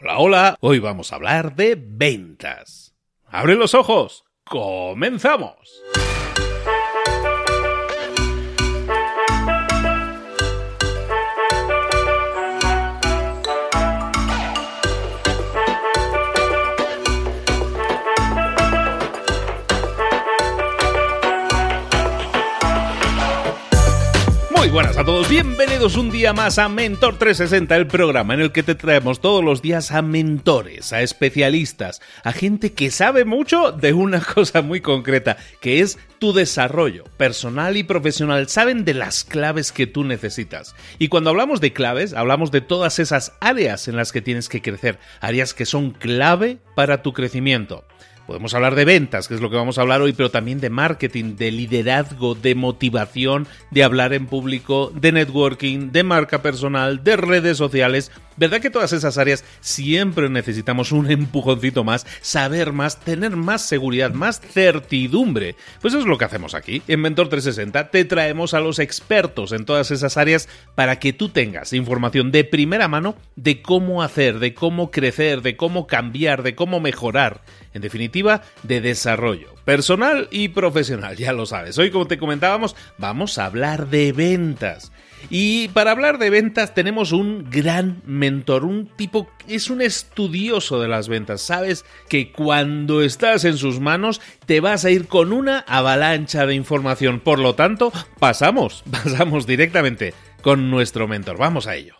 Hola, hola, hoy vamos a hablar de ventas. ¡Abre los ojos! ¡Comenzamos! Buenas a todos, bienvenidos un día más a Mentor 360, el programa en el que te traemos todos los días a mentores, a especialistas, a gente que sabe mucho de una cosa muy concreta, que es tu desarrollo personal y profesional. Saben de las claves que tú necesitas. Y cuando hablamos de claves, hablamos de todas esas áreas en las que tienes que crecer, áreas que son clave para tu crecimiento. Podemos hablar de ventas, que es lo que vamos a hablar hoy, pero también de marketing, de liderazgo, de motivación, de hablar en público, de networking, de marca personal, de redes sociales. ¿Verdad que todas esas áreas siempre necesitamos un empujoncito más, saber más, tener más seguridad, más certidumbre? Pues eso es lo que hacemos aquí. En Mentor 360 te traemos a los expertos en todas esas áreas para que tú tengas información de primera mano de cómo hacer, de cómo crecer, de cómo cambiar, de cómo mejorar en definitiva, de desarrollo personal y profesional, ya lo sabes. Hoy, como te comentábamos, vamos a hablar de ventas. Y para hablar de ventas tenemos un gran mentor, un tipo que es un estudioso de las ventas. Sabes que cuando estás en sus manos te vas a ir con una avalancha de información. Por lo tanto, pasamos, pasamos directamente con nuestro mentor. Vamos a ello.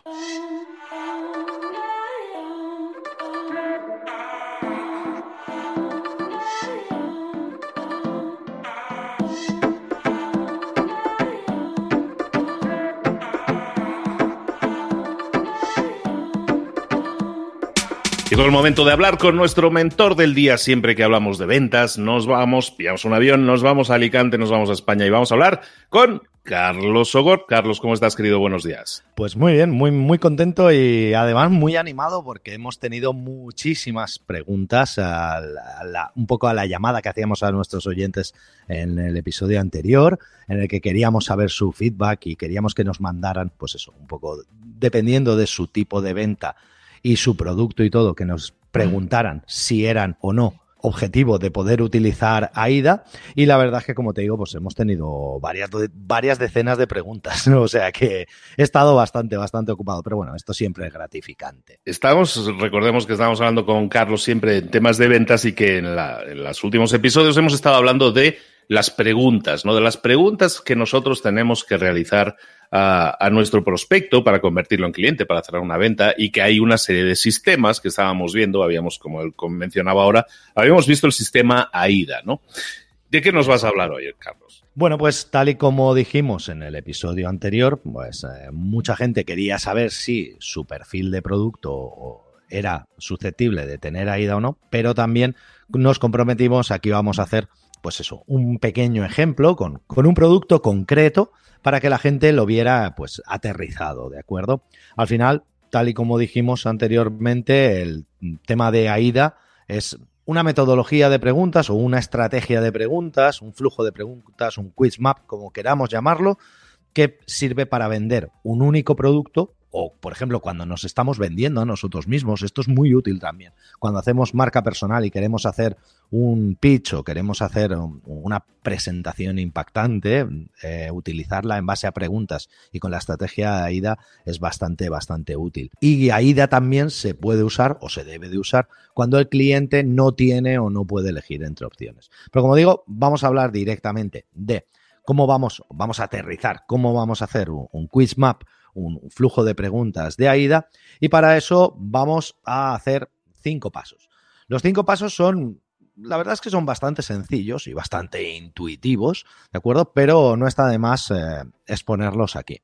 Llegó el momento de hablar con nuestro mentor del día. Siempre que hablamos de ventas, nos vamos, pillamos un avión, nos vamos a Alicante, nos vamos a España y vamos a hablar con Carlos Sogor. Carlos, ¿cómo estás, querido? Buenos días. Pues muy bien, muy, muy contento y además muy animado porque hemos tenido muchísimas preguntas, a un poco a la llamada que hacíamos a nuestros oyentes en el episodio anterior, en el que queríamos saber su feedback y queríamos que nos mandaran, pues eso, un poco dependiendo de su tipo de venta y su producto y todo, que nos preguntaran si eran o no objetivo de poder utilizar AIDA. Y la verdad es que como te digo pues hemos tenido varias, varias decenas de preguntas o sea que he estado bastante bastante ocupado pero bueno esto siempre es gratificante. Estamos recordemos que estamos hablando con Carlos siempre en temas de ventas y que en, la, en los últimos episodios hemos estado hablando de las preguntas, ¿no? De las preguntas que nosotros tenemos que realizar a, nuestro prospecto para convertirlo en cliente, para cerrar una venta, y que hay una serie de sistemas que estábamos viendo, habíamos, como él mencionaba ahora, habíamos visto el sistema AIDA, ¿no? ¿De qué nos vas a hablar hoy, Carlos? Bueno, pues tal y como dijimos en el episodio anterior, pues eh, mucha gente quería saber si su perfil de producto era susceptible de tener AIDA o no, pero también nos comprometimos, aquí vamos a hacer pues eso, un pequeño ejemplo con, con, un producto concreto para que la gente lo viera pues aterrizado, ¿de acuerdo? Al final, tal y como dijimos anteriormente, el tema de AIDA es una metodología de preguntas o una estrategia de preguntas, un flujo de preguntas, un quiz map, como queramos llamarlo, que sirve para vender un único producto o, por ejemplo, cuando nos estamos vendiendo a nosotros mismos, esto es muy útil también. Cuando hacemos marca personal y queremos hacer un pitch o queremos hacer una presentación impactante, eh, utilizarla en base a preguntas y con la estrategia AIDA es bastante, bastante útil. Y AIDA también se puede usar o se debe de usar cuando el cliente no tiene o no puede elegir entre opciones. Pero como digo, vamos a hablar directamente de cómo vamos, vamos a aterrizar, cómo vamos a hacer un quiz map un flujo de preguntas de AIDA y para eso vamos a hacer cinco pasos. Los cinco pasos son, la verdad es que son bastante sencillos y bastante intuitivos, ¿de acuerdo? Pero no está de más eh, exponerlos aquí.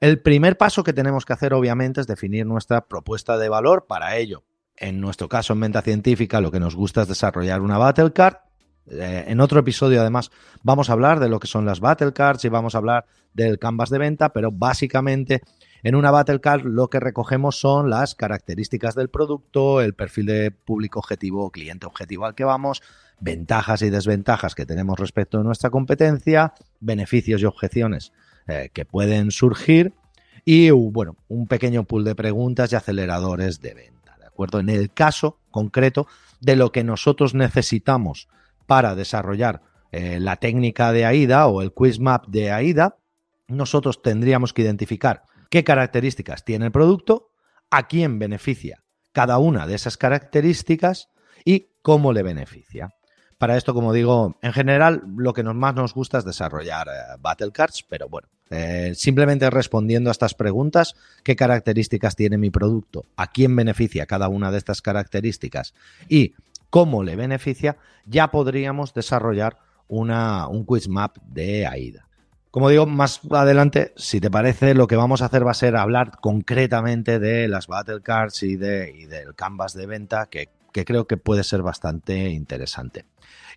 El primer paso que tenemos que hacer, obviamente, es definir nuestra propuesta de valor. Para ello, en nuestro caso en venta científica, lo que nos gusta es desarrollar una battle card eh, en otro episodio, además, vamos a hablar de lo que son las battle cards y vamos a hablar del canvas de venta, pero básicamente en una battle card lo que recogemos son las características del producto, el perfil de público objetivo o cliente objetivo al que vamos, ventajas y desventajas que tenemos respecto a nuestra competencia, beneficios y objeciones eh, que pueden surgir y, bueno, un pequeño pool de preguntas y aceleradores de venta acuerdo? En el caso concreto de lo que nosotros necesitamos para desarrollar eh, la técnica de AIDA o el quiz map de AIDA, nosotros tendríamos que identificar qué características tiene el producto, a quién beneficia cada una de esas características y cómo le beneficia. Para esto, como digo, en general lo que más nos gusta es desarrollar eh, battle cards, pero bueno, eh, simplemente respondiendo a estas preguntas, ¿qué características tiene mi producto? ¿A quién beneficia cada una de estas características? Y cómo le beneficia, ya podríamos desarrollar una, un quiz map de AIDA. Como digo, más adelante, si te parece, lo que vamos a hacer va a ser hablar concretamente de las battle cards y, de, y del canvas de venta, que que creo que puede ser bastante interesante.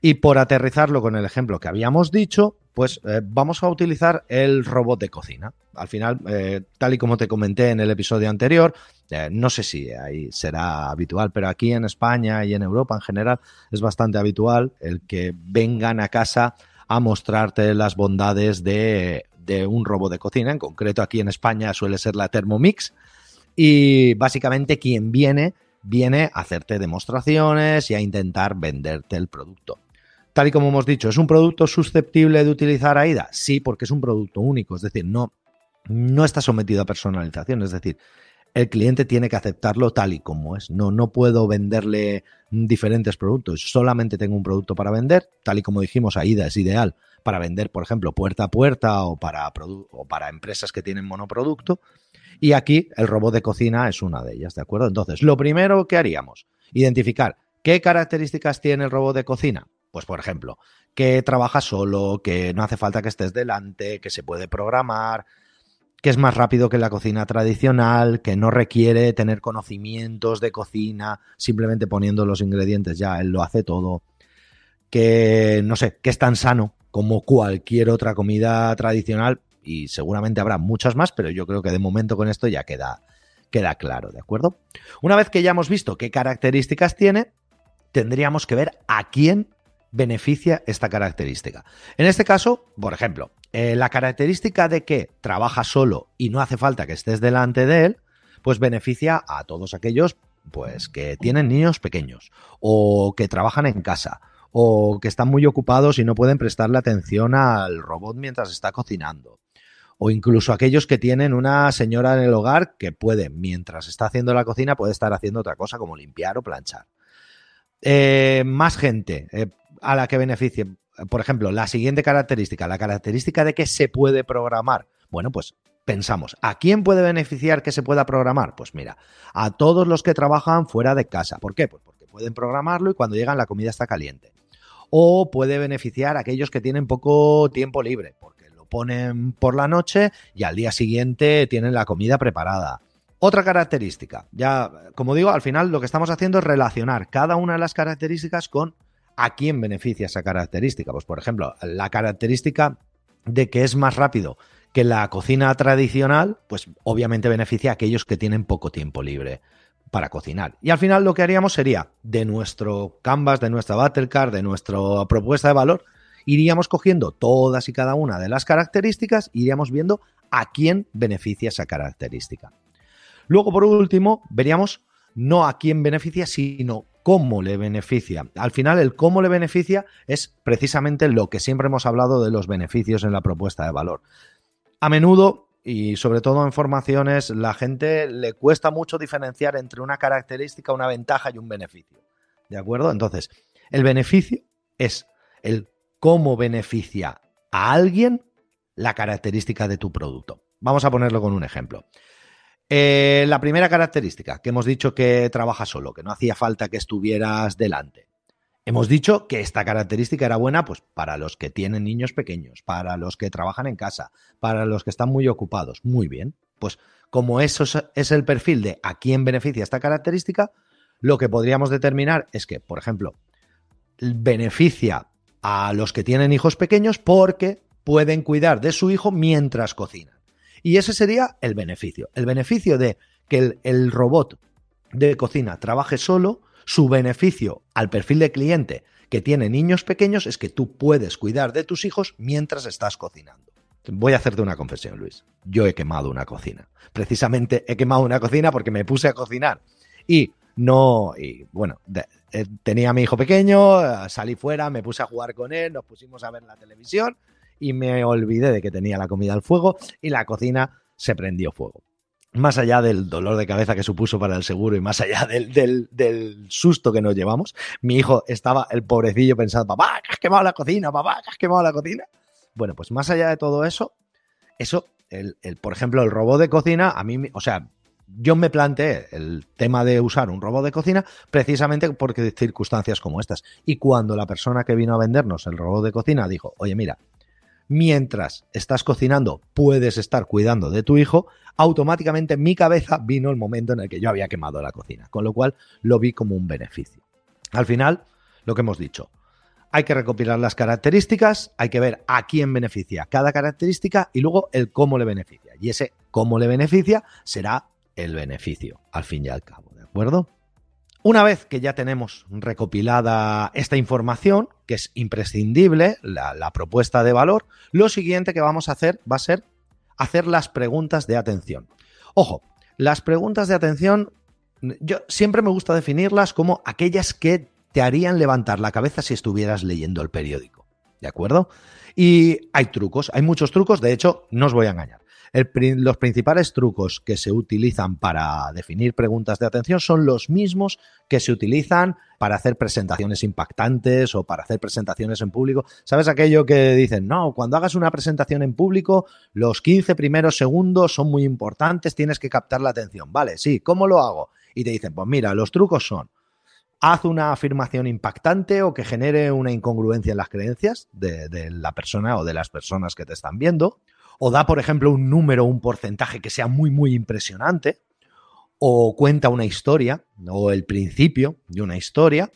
Y por aterrizarlo con el ejemplo que habíamos dicho, pues eh, vamos a utilizar el robot de cocina. Al final, eh, tal y como te comenté en el episodio anterior, eh, no sé si ahí será habitual, pero aquí en España y en Europa en general es bastante habitual el que vengan a casa a mostrarte las bondades de, un robot de cocina. En concreto, aquí en España suele ser la Thermomix. Y básicamente quien viene viene a hacerte demostraciones y a intentar venderte el producto. Tal y como hemos dicho, ¿es un producto susceptible de utilizar AIDA? Sí, porque es un producto único, es decir, no, no está sometido a personalización, es decir, el cliente tiene que aceptarlo tal y como es. No, no puedo venderle diferentes productos, solamente tengo un producto para vender, tal y como dijimos, AIDA es ideal para vender, por ejemplo, puerta a puerta o para, o para empresas que tienen monoproducto. Y aquí el robot de cocina es una de ellas, ¿de acuerdo? Entonces, lo primero que haríamos, identificar qué características tiene el robot de cocina. Pues, por ejemplo, que trabaja solo, que no hace falta que estés delante, que se puede programar, que es más rápido que la cocina tradicional, que no requiere tener conocimientos de cocina, simplemente poniendo los ingredientes ya, él lo hace todo. Que, no sé, que es tan sano como cualquier otra comida tradicional, y seguramente habrá muchas más, pero yo creo que de momento con esto ya queda, queda claro, ¿de acuerdo? Una vez que ya hemos visto qué características tiene, tendríamos que ver a quién beneficia esta característica. En este caso, por ejemplo, eh, la característica de que trabaja solo y no hace falta que estés delante de él, pues beneficia a todos aquellos pues que tienen niños pequeños o que trabajan en casa o que están muy ocupados y no pueden prestarle atención al robot mientras está cocinando o incluso aquellos que tienen una señora en el hogar que puede, mientras está haciendo la cocina, puede estar haciendo otra cosa como limpiar o planchar. Eh, más gente eh, a la que beneficie. Por ejemplo, la siguiente característica, la característica de que se puede programar. Bueno, pues pensamos, ¿a quién puede beneficiar que se pueda programar? Pues mira, a todos los que trabajan fuera de casa. ¿Por qué? Pues porque pueden programarlo y cuando llegan la comida está caliente. O puede beneficiar a aquellos que tienen poco tiempo libre, porque ponen por la noche y al día siguiente tienen la comida preparada. Otra característica, ya como digo, al final lo que estamos haciendo es relacionar cada una de las características con a quién beneficia esa característica. Pues por ejemplo, la característica de que es más rápido que la cocina tradicional, pues obviamente beneficia a aquellos que tienen poco tiempo libre para cocinar. Y al final lo que haríamos sería de nuestro canvas, de nuestra battle card, de nuestra propuesta de valor, iríamos cogiendo todas y cada una de las características, iríamos viendo a quién beneficia esa característica. Luego, por último, veríamos no a quién beneficia, sino cómo le beneficia. Al final, el cómo le beneficia es precisamente lo que siempre hemos hablado de los beneficios en la propuesta de valor. A menudo, y sobre todo en formaciones, la gente le cuesta mucho diferenciar entre una característica, una ventaja y un beneficio. ¿De acuerdo? Entonces, el beneficio es el cómo beneficia a alguien la característica de tu producto. Vamos a ponerlo con un ejemplo. Eh, la primera característica, que hemos dicho que trabaja solo, que no hacía falta que estuvieras delante. Hemos dicho que esta característica era buena pues, para los que tienen niños pequeños, para los que trabajan en casa, para los que están muy ocupados. Muy bien. Pues como eso es el perfil de a quién beneficia esta característica, lo que podríamos determinar es que, por ejemplo, beneficia a los que tienen hijos pequeños porque pueden cuidar de su hijo mientras cocinan. Y ese sería el beneficio. El beneficio de que el, robot de cocina trabaje solo, su beneficio al perfil de cliente que tiene niños pequeños es que tú puedes cuidar de tus hijos mientras estás cocinando. Voy a hacerte una confesión, Luis. Yo he quemado una cocina. Precisamente he quemado una cocina porque me puse a cocinar. Y no, y bueno, eh, tenía a mi hijo pequeño, eh, salí fuera, me puse a jugar con él, nos pusimos a ver la televisión y me olvidé de que tenía la comida al fuego y la cocina se prendió fuego. Más allá del dolor de cabeza que supuso para el seguro y más allá del, del, susto que nos llevamos, mi hijo estaba, el pobrecillo, pensando, papá, que has quemado la cocina, papá, que has quemado la cocina. Bueno, pues más allá de todo eso, eso, el, el, por ejemplo, el robot de cocina, a mí, o sea, yo me planteé el tema de usar un robot de cocina precisamente porque circunstancias como estas. Y cuando la persona que vino a vendernos el robot de cocina dijo, oye, mira, mientras estás cocinando puedes estar cuidando de tu hijo, automáticamente en mi cabeza vino el momento en el que yo había quemado la cocina, con lo cual lo vi como un beneficio. Al final, lo que hemos dicho, hay que recopilar las características, hay que ver a quién beneficia cada característica y luego el cómo le beneficia. Y ese cómo le beneficia será el beneficio, al fin y al cabo, ¿de acuerdo? Una vez que ya tenemos recopilada esta información, que es imprescindible, la, propuesta de valor, lo siguiente que vamos a hacer va a ser hacer las preguntas de atención. Ojo, las preguntas de atención, yo siempre me gusta definirlas como aquellas que te harían levantar la cabeza si estuvieras leyendo el periódico. ¿De acuerdo? Y hay trucos, hay muchos trucos, de hecho, no os voy a engañar los principales trucos que se utilizan para definir preguntas de atención son los mismos que se utilizan para hacer presentaciones impactantes o para hacer presentaciones en público. ¿Sabes aquello que dicen? No, cuando hagas una presentación en público, los 15 primeros segundos son muy importantes, tienes que captar la atención. Vale, sí, ¿cómo lo hago? Y te dicen, pues mira, los trucos son haz una afirmación impactante o que genere una incongruencia en las creencias de, de, la persona o de las personas que te están viendo o da, por ejemplo, un número, un porcentaje que sea muy, muy impresionante, o cuenta una historia, o el principio de una historia.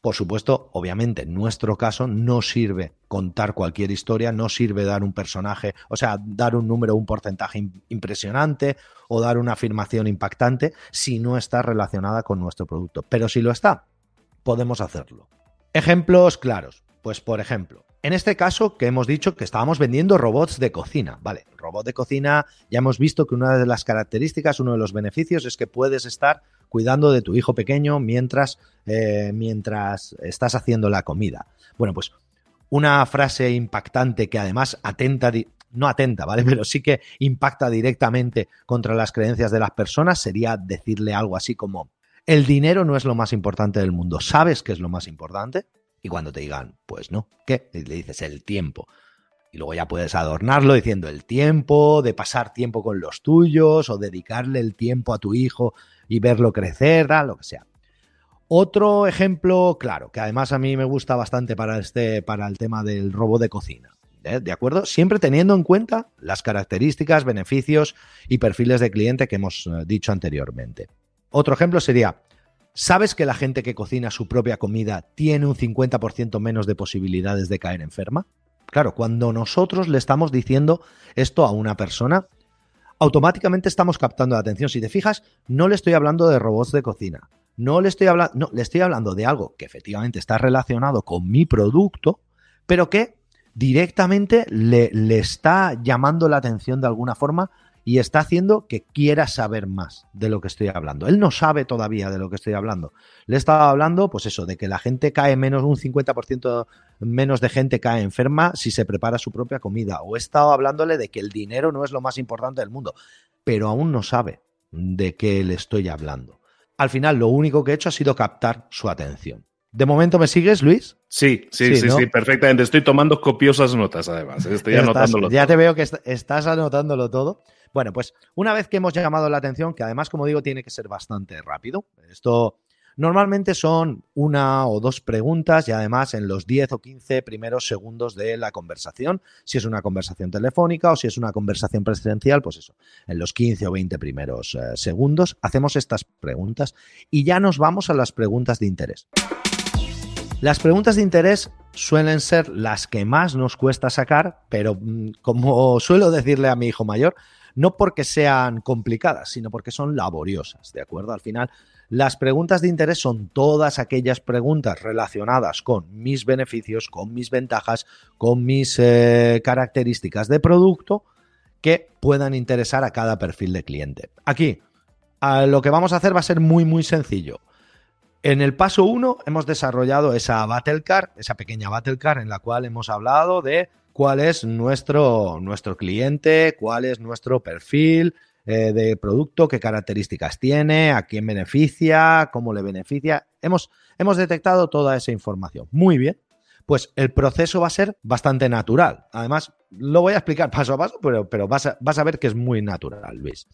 Por supuesto, obviamente, en nuestro caso no sirve contar cualquier historia, no sirve dar un personaje, o sea, dar un número, un porcentaje impresionante o dar una afirmación impactante si no está relacionada con nuestro producto. Pero si lo está, podemos hacerlo. Ejemplos claros. Pues, por ejemplo, en este caso que hemos dicho que estábamos vendiendo robots de cocina, ¿vale? Robot de cocina, ya hemos visto que una de las características, uno de los beneficios es que puedes estar cuidando de tu hijo pequeño mientras, eh, mientras estás haciendo la comida. Bueno, pues una frase impactante que además atenta, no atenta, ¿vale? Pero sí que impacta directamente contra las creencias de las personas sería decirle algo así como, el dinero no es lo más importante del mundo, ¿sabes qué es lo más importante? Y cuando te digan, pues no, ¿qué? le dices el tiempo. Y luego ya puedes adornarlo diciendo el tiempo, de pasar tiempo con los tuyos o dedicarle el tiempo a tu hijo y verlo crecer, lo que sea. Otro ejemplo claro, que además a mí me gusta bastante para, este, para el tema del robo de cocina. ¿eh? ¿De acuerdo? Siempre teniendo en cuenta las características, beneficios y perfiles de cliente que hemos eh, dicho anteriormente. Otro ejemplo sería, ¿Sabes que la gente que cocina su propia comida tiene un 50% menos de posibilidades de caer enferma? Claro, cuando nosotros le estamos diciendo esto a una persona, automáticamente estamos captando la atención. Si te fijas, no le estoy hablando de robots de cocina. No le estoy hablando, no, le estoy hablando de algo que efectivamente está relacionado con mi producto, pero que directamente le, le está llamando la atención de alguna forma y está haciendo que quiera saber más de lo que estoy hablando. Él no sabe todavía de lo que estoy hablando. Le he estado hablando, pues eso, de que la gente cae menos, un 50% menos de gente cae enferma si se prepara su propia comida. O he estado hablándole de que el dinero no es lo más importante del mundo, pero aún no sabe de qué le estoy hablando. Al final, lo único que he hecho ha sido captar su atención. ¿De momento me sigues, Luis? Sí, sí, sí, sí, perfectamente. Estoy tomando copiosas notas, además. Estoy anotándolo Ya te veo que estás anotándolo todo. Bueno, pues una vez que hemos llamado la atención, que además, como digo, tiene que ser bastante rápido, esto normalmente son una o dos preguntas y además en los 10 o 15 primeros segundos de la conversación, si es una conversación telefónica o si es una conversación presencial, pues eso, en los 15 o 20 primeros eh, segundos hacemos estas preguntas y ya nos vamos a las preguntas de interés. Las preguntas de interés suelen ser las que más nos cuesta sacar, pero mm, como suelo decirle a mi hijo mayor, no porque sean complicadas, sino porque son laboriosas, ¿de acuerdo? Al final, las preguntas de interés son todas aquellas preguntas relacionadas con mis beneficios, con mis ventajas, con mis eh, características de producto que puedan interesar a cada perfil de cliente. Aquí, lo que vamos a hacer va a ser muy, muy sencillo. En el paso 1 hemos desarrollado esa battle car, esa pequeña battle car en la cual hemos hablado de cuál es nuestro, nuestro cliente, cuál es nuestro perfil eh, de producto, qué características tiene, a quién beneficia, cómo le beneficia. Hemos, hemos detectado toda esa información. Muy bien. Pues el proceso va a ser bastante natural. Además, lo voy a explicar paso a paso, pero, pero vas, a, vas a ver que es muy natural, Luis.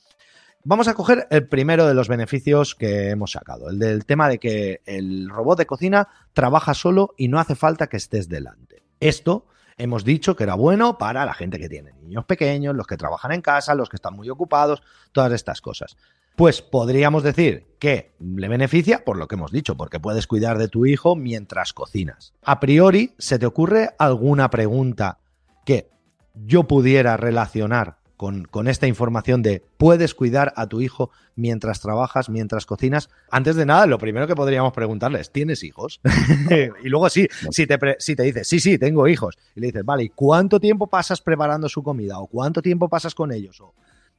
Vamos a coger el primero de los beneficios que hemos sacado, el del tema de que el robot de cocina trabaja solo y no hace falta que estés delante. Esto hemos dicho que era bueno para la gente que tiene niños pequeños, los que trabajan en casa, los que están muy ocupados, todas estas cosas. Pues podríamos decir que le beneficia por lo que hemos dicho, porque puedes cuidar de tu hijo mientras cocinas. A priori, ¿se te ocurre alguna pregunta que yo pudiera relacionar con, esta información de puedes cuidar a tu hijo mientras trabajas, mientras cocinas. Antes de nada, lo primero que podríamos preguntarle es, ¿tienes hijos? y luego sí, si te, si te dice, sí, sí, tengo hijos, y le dices, vale, ¿y cuánto tiempo pasas preparando su comida? ¿O cuánto tiempo pasas con ellos? O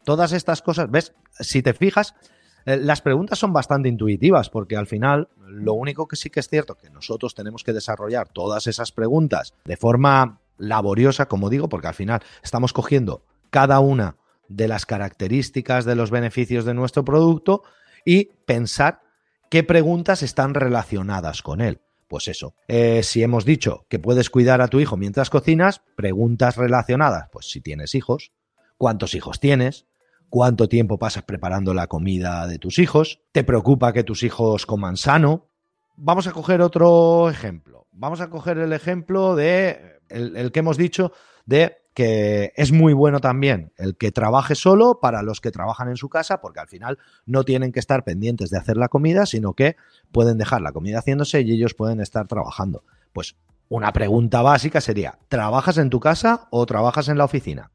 todas estas cosas, ¿ves? Si te fijas, eh, las preguntas son bastante intuitivas porque al final lo único que sí que es cierto que nosotros tenemos que desarrollar todas esas preguntas de forma laboriosa, como digo, porque al final estamos cogiendo cada una de las características de los beneficios de nuestro producto y pensar qué preguntas están relacionadas con él. Pues eso, eh, si hemos dicho que puedes cuidar a tu hijo mientras cocinas, preguntas relacionadas, pues si tienes hijos, cuántos hijos tienes, cuánto tiempo pasas preparando la comida de tus hijos, te preocupa que tus hijos coman sano. Vamos a coger otro ejemplo. Vamos a coger el ejemplo de el que hemos dicho de que es muy bueno también el que trabaje solo para los que trabajan en su casa, porque al final no tienen que estar pendientes de hacer la comida, sino que pueden dejar la comida haciéndose y ellos pueden estar trabajando. Pues una pregunta básica sería, ¿trabajas en tu casa o trabajas en la oficina?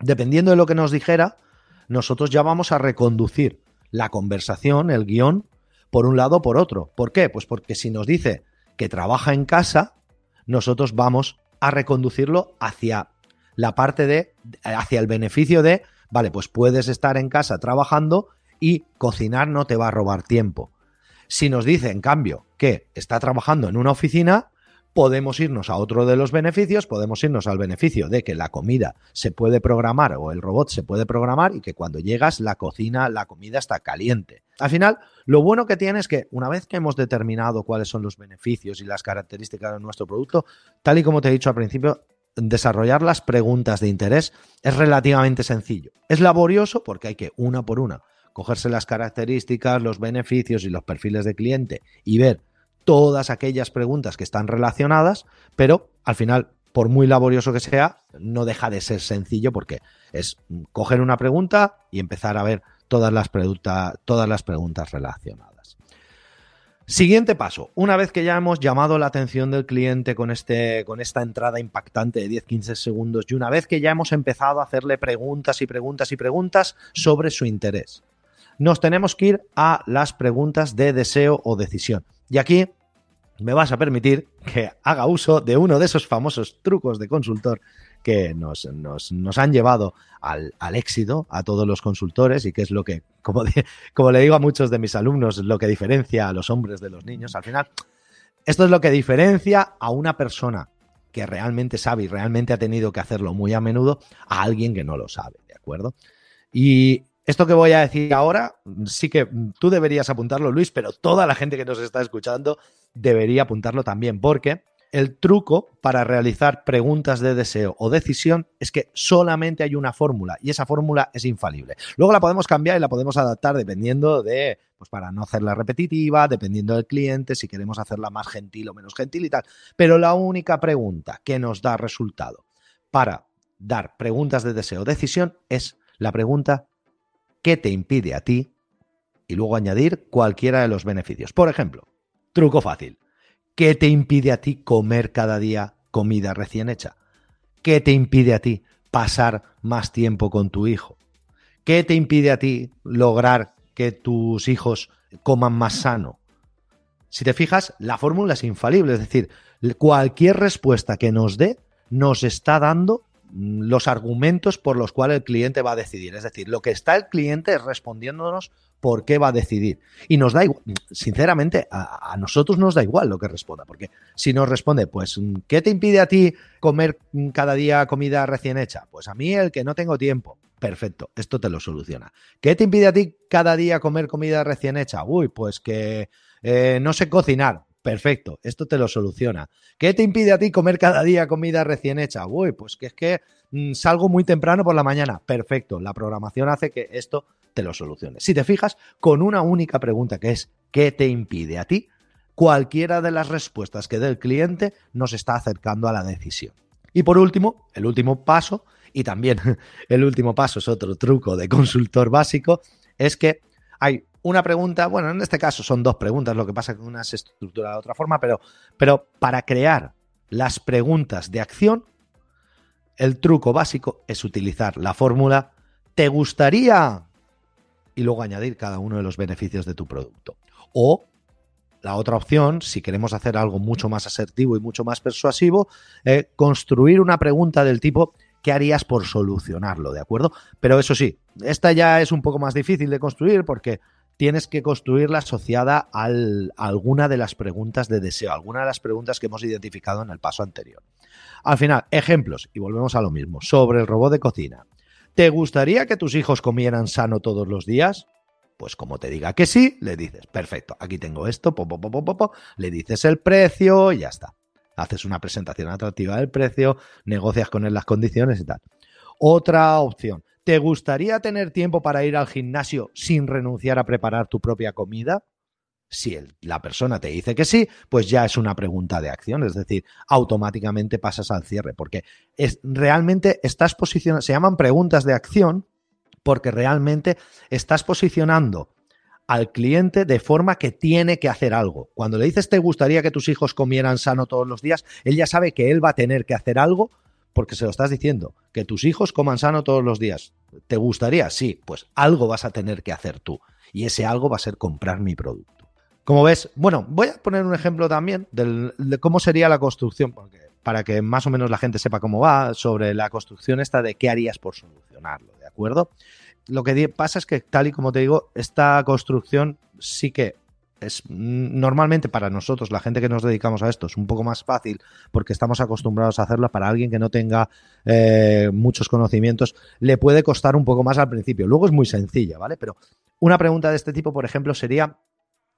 Dependiendo de lo que nos dijera, nosotros ya vamos a reconducir la conversación, el guion, por un lado o por otro. ¿Por qué? Pues porque si nos dice que trabaja en casa, nosotros vamos a reconducirlo hacia la parte de, hacia el beneficio de, vale, pues puedes estar en casa trabajando y cocinar no te va a robar tiempo. Si nos dice, en cambio, que está trabajando en una oficina, podemos irnos a otro de los beneficios, podemos irnos al beneficio de que la comida se puede programar o el robot se puede programar y que cuando llegas la cocina, la comida está caliente. Al final, lo bueno que tiene es que una vez que hemos determinado cuáles son los beneficios y las características de nuestro producto, tal y como te he dicho al principio, desarrollar las preguntas de interés es relativamente sencillo. Es laborioso porque hay que, una por una, cogerse las características, los beneficios y los perfiles de cliente y ver todas aquellas preguntas que están relacionadas, pero al final, por muy laborioso que sea, no deja de ser sencillo porque es coger una pregunta y empezar a ver todas las, todas las preguntas relacionadas. Siguiente paso. Una vez que ya hemos llamado la atención del cliente con, este, con esta entrada impactante de 10-15 segundos y una vez que ya hemos empezado a hacerle preguntas y preguntas y preguntas sobre su interés, nos tenemos que ir a las preguntas de deseo o decisión. Y aquí me vas a permitir que haga uso de uno de esos famosos trucos de consultor que nos, han llevado al, éxito a todos los consultores y que es lo que, como, como le digo a muchos de mis alumnos, lo que diferencia a los hombres de los niños. Al final, esto es lo que diferencia a una persona que realmente sabe y realmente ha tenido que hacerlo muy a menudo a alguien que no lo sabe, ¿de acuerdo? Y esto que voy a decir ahora, sí que tú deberías apuntarlo, Luis, pero toda la gente que nos está escuchando debería apuntarlo también, porque el truco para realizar preguntas de deseo o decisión es que solamente hay una fórmula y esa fórmula es infalible. Luego la podemos cambiar y la podemos adaptar dependiendo de, pues para no hacerla repetitiva, dependiendo del cliente, si queremos hacerla más gentil o menos gentil y tal. Pero la única pregunta que nos da resultado para dar preguntas de deseo o decisión es la pregunta ¿qué te impide a ti? Y luego añadir cualquiera de los beneficios. Por ejemplo, truco fácil ¿Qué te impide a ti comer cada día comida recién hecha? ¿Qué te impide a ti pasar más tiempo con tu hijo? ¿Qué te impide a ti lograr que tus hijos coman más sano? Si te fijas, la fórmula es infalible, es decir, cualquier respuesta que nos dé nos está dando los argumentos por los cuales el cliente va a decidir. Es decir, lo que está el cliente es respondiéndonos por qué va a decidir. Y nos da igual, sinceramente, a, nosotros nos da igual lo que responda, porque si nos responde, pues, ¿qué te impide a ti comer cada día comida recién hecha? Pues a mí el que no tengo tiempo. Perfecto, esto te lo soluciona. ¿Qué te impide a ti cada día comer comida recién hecha? Uy, pues que eh, no sé cocinar. Perfecto, esto te lo soluciona. ¿Qué te impide a ti comer cada día comida recién hecha? Uy, pues que es que mm, salgo muy temprano por la mañana. Perfecto, la programación hace que esto te lo solucione. Si te fijas, con una única pregunta que es ¿qué te impide a ti? Cualquiera de las respuestas que dé el cliente nos está acercando a la decisión. Y por último, el último paso, y también el último paso es otro truco de consultor básico, es que hay una pregunta, bueno, en este caso son dos preguntas, lo que pasa es que una se estructura de otra forma, pero, pero para crear las preguntas de acción, el truco básico es utilizar la fórmula ¿te gustaría? Y luego añadir cada uno de los beneficios de tu producto. O la otra opción, si queremos hacer algo mucho más asertivo y mucho más persuasivo, eh, construir una pregunta del tipo ¿qué harías por solucionarlo? ¿De acuerdo? Pero eso sí, esta ya es un poco más difícil de construir porque tienes que construirla asociada a alguna de las preguntas de deseo, alguna de las preguntas que hemos identificado en el paso anterior. Al final, ejemplos, y volvemos a lo mismo, sobre el robot de cocina. ¿Te gustaría que tus hijos comieran sano todos los días? Pues como te diga que sí, le dices, perfecto, aquí tengo esto, le dices el precio y ya está. Haces una presentación atractiva del precio, negocias con él las condiciones y tal. Otra opción, ¿Te gustaría tener tiempo para ir al gimnasio sin renunciar a preparar tu propia comida? Si la persona te dice que sí, pues ya es una pregunta de acción, es decir, automáticamente pasas al cierre, porque es, realmente estás posicionando, se llaman preguntas de acción, porque realmente estás posicionando al cliente de forma que tiene que hacer algo. Cuando le dices te gustaría que tus hijos comieran sano todos los días, él ya sabe que él va a tener que hacer algo porque se lo estás diciendo, que tus hijos coman sano todos los días. ¿Te gustaría? Sí, pues algo vas a tener que hacer tú. Y ese algo va a ser comprar mi producto. Como ves, bueno, voy a poner un ejemplo también de cómo sería la construcción, porque, para que más o menos la gente sepa cómo va, sobre la construcción esta de qué harías por solucionarlo, ¿de acuerdo? Lo que pasa es que, tal y como te digo, esta construcción sí que es normalmente para nosotros, la gente que nos dedicamos a esto, es un poco más fácil porque estamos acostumbrados a hacerlo. Para alguien que no tenga eh, muchos conocimientos, le puede costar un poco más al principio. Luego es muy sencilla, ¿vale? Pero una pregunta de este tipo, por ejemplo, sería: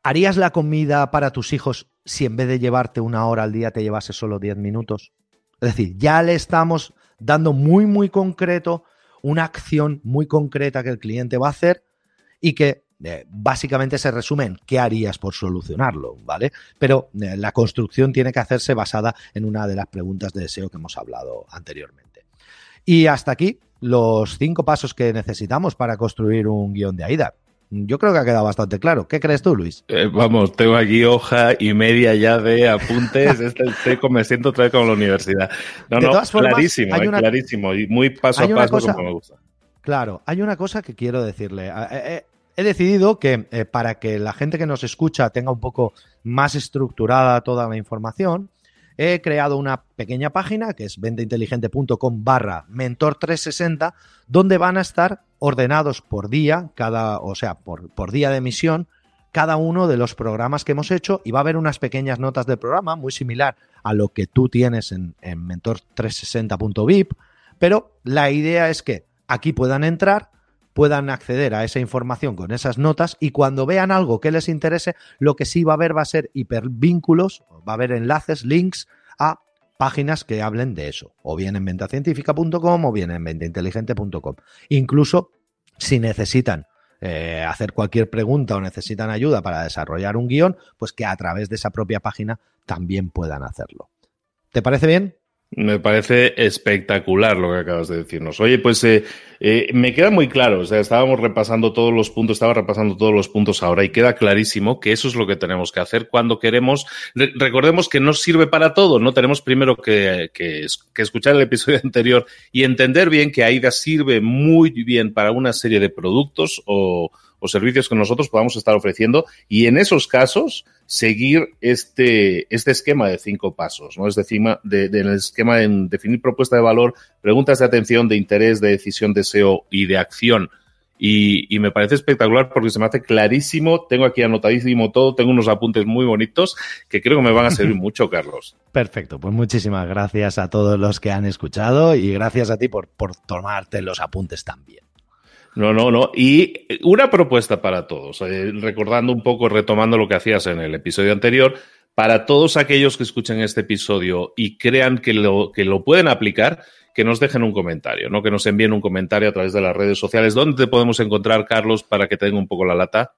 ¿harías la comida para tus hijos si en vez de llevarte una hora al día te llevase solo 10 minutos? Es decir, ya le estamos dando muy, muy concreto una acción muy concreta que el cliente va a hacer y que básicamente se resume en qué harías por solucionarlo, ¿vale? Pero eh, la construcción tiene que hacerse basada en una de las preguntas de deseo que hemos hablado anteriormente. Y hasta aquí los cinco pasos que necesitamos para construir un guion de AIDA. Yo creo que ha quedado bastante claro. ¿Qué crees tú, Luis? Eh, vamos, tengo aquí hoja y media ya de apuntes. Este, me siento otra vez como la universidad. No, no, clarísimo, eh, clarísimo. Y muy paso a paso como me gusta. Claro, hay una cosa que quiero decirle he decidido que eh, para que la gente que nos escucha tenga un poco más estructurada toda la información, he creado una pequeña página que es ventainteligente.com barra mentor360, donde van a estar ordenados por día, cada, o sea, por, por día de emisión, cada uno de los programas que hemos hecho y va a haber unas pequeñas notas del programa, muy similar a lo que tú tienes en, en mentor360.vip, pero la idea es que aquí puedan entrar, puedan acceder a esa información con esas notas y cuando vean algo que les interese, lo que sí va a haber va a ser hipervínculos, va a haber enlaces, links a páginas que hablen de eso, o bien en ventacientífica.com o bien en ventainteligente.com. Incluso si necesitan eh, hacer cualquier pregunta o necesitan ayuda para desarrollar un guion, pues que a través de esa propia página también puedan hacerlo. ¿Te parece bien? Me parece espectacular lo que acabas de decirnos. Oye, pues eh, eh, me queda muy claro, o sea, estábamos repasando todos los puntos, estaba repasando todos los puntos ahora y queda clarísimo que eso es lo que tenemos que hacer cuando queremos. recordemos que no sirve para todo, ¿no? Tenemos primero que, que, que, escuchar el episodio anterior y entender bien que AIDA sirve muy bien para una serie de productos o, o servicios que nosotros podamos estar ofreciendo y en esos casos seguir este, este esquema de cinco pasos, ¿no? Es decir, de, de, el esquema en definir propuesta de valor, preguntas de atención, de interés, de decisión, deseo y de acción y, me parece espectacular porque se me hace clarísimo, tengo aquí anotadísimo todo, tengo unos apuntes muy bonitos que creo que me van a servir mucho, Carlos. Perfecto, pues muchísimas gracias a todos los que han escuchado y gracias a ti por, por tomarte los apuntes también. No, no, no. Y una propuesta para todos, eh, recordando un poco, retomando lo que hacías en el episodio anterior, para todos aquellos que escuchen este episodio y crean que lo, que lo pueden aplicar, que nos dejen un comentario, ¿no? Que nos envíen un comentario a través de las redes sociales. ¿Dónde te podemos encontrar, Carlos, para que te den un poco la lata?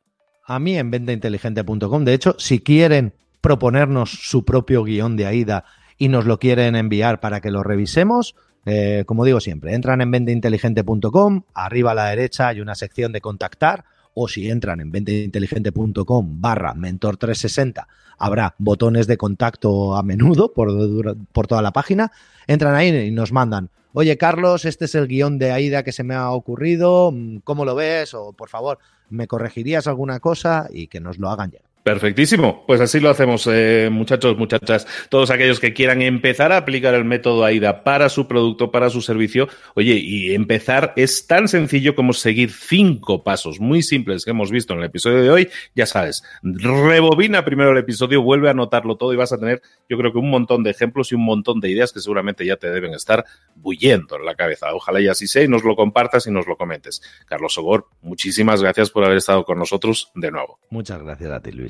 A mí en ventainteligente.com. De hecho, si quieren proponernos su propio guion de AIDA y nos lo quieren enviar para que lo revisemos, eh, como digo siempre, entran en ventainteligente.com, arriba a la derecha hay una sección de contactar, o si entran en ventainteligente.com barra mentor 360, habrá botones de contacto a menudo por, por toda la página entran ahí y nos mandan, oye Carlos, este es el guion de Aida que se me ha ocurrido, mm, ¿cómo lo ves? O por favor, ¿me corregirías alguna cosa? Y que nos lo hagan ya. Perfectísimo. Pues así lo hacemos, eh, muchachos, muchachas. Todos aquellos que quieran empezar a aplicar el método AIDA para su producto, para su servicio. Oye, y empezar es tan sencillo como seguir cinco pasos muy simples que hemos visto en el episodio de hoy. Ya sabes, rebobina primero el episodio, vuelve a anotarlo todo y vas a tener, yo creo que un montón de ejemplos y un montón de ideas que seguramente ya te deben estar bullendo en la cabeza. Ojalá y así sea y nos lo compartas y nos lo comentes. Carlos Sogor, muchísimas gracias por haber estado con nosotros de nuevo. Muchas gracias a ti, Luis.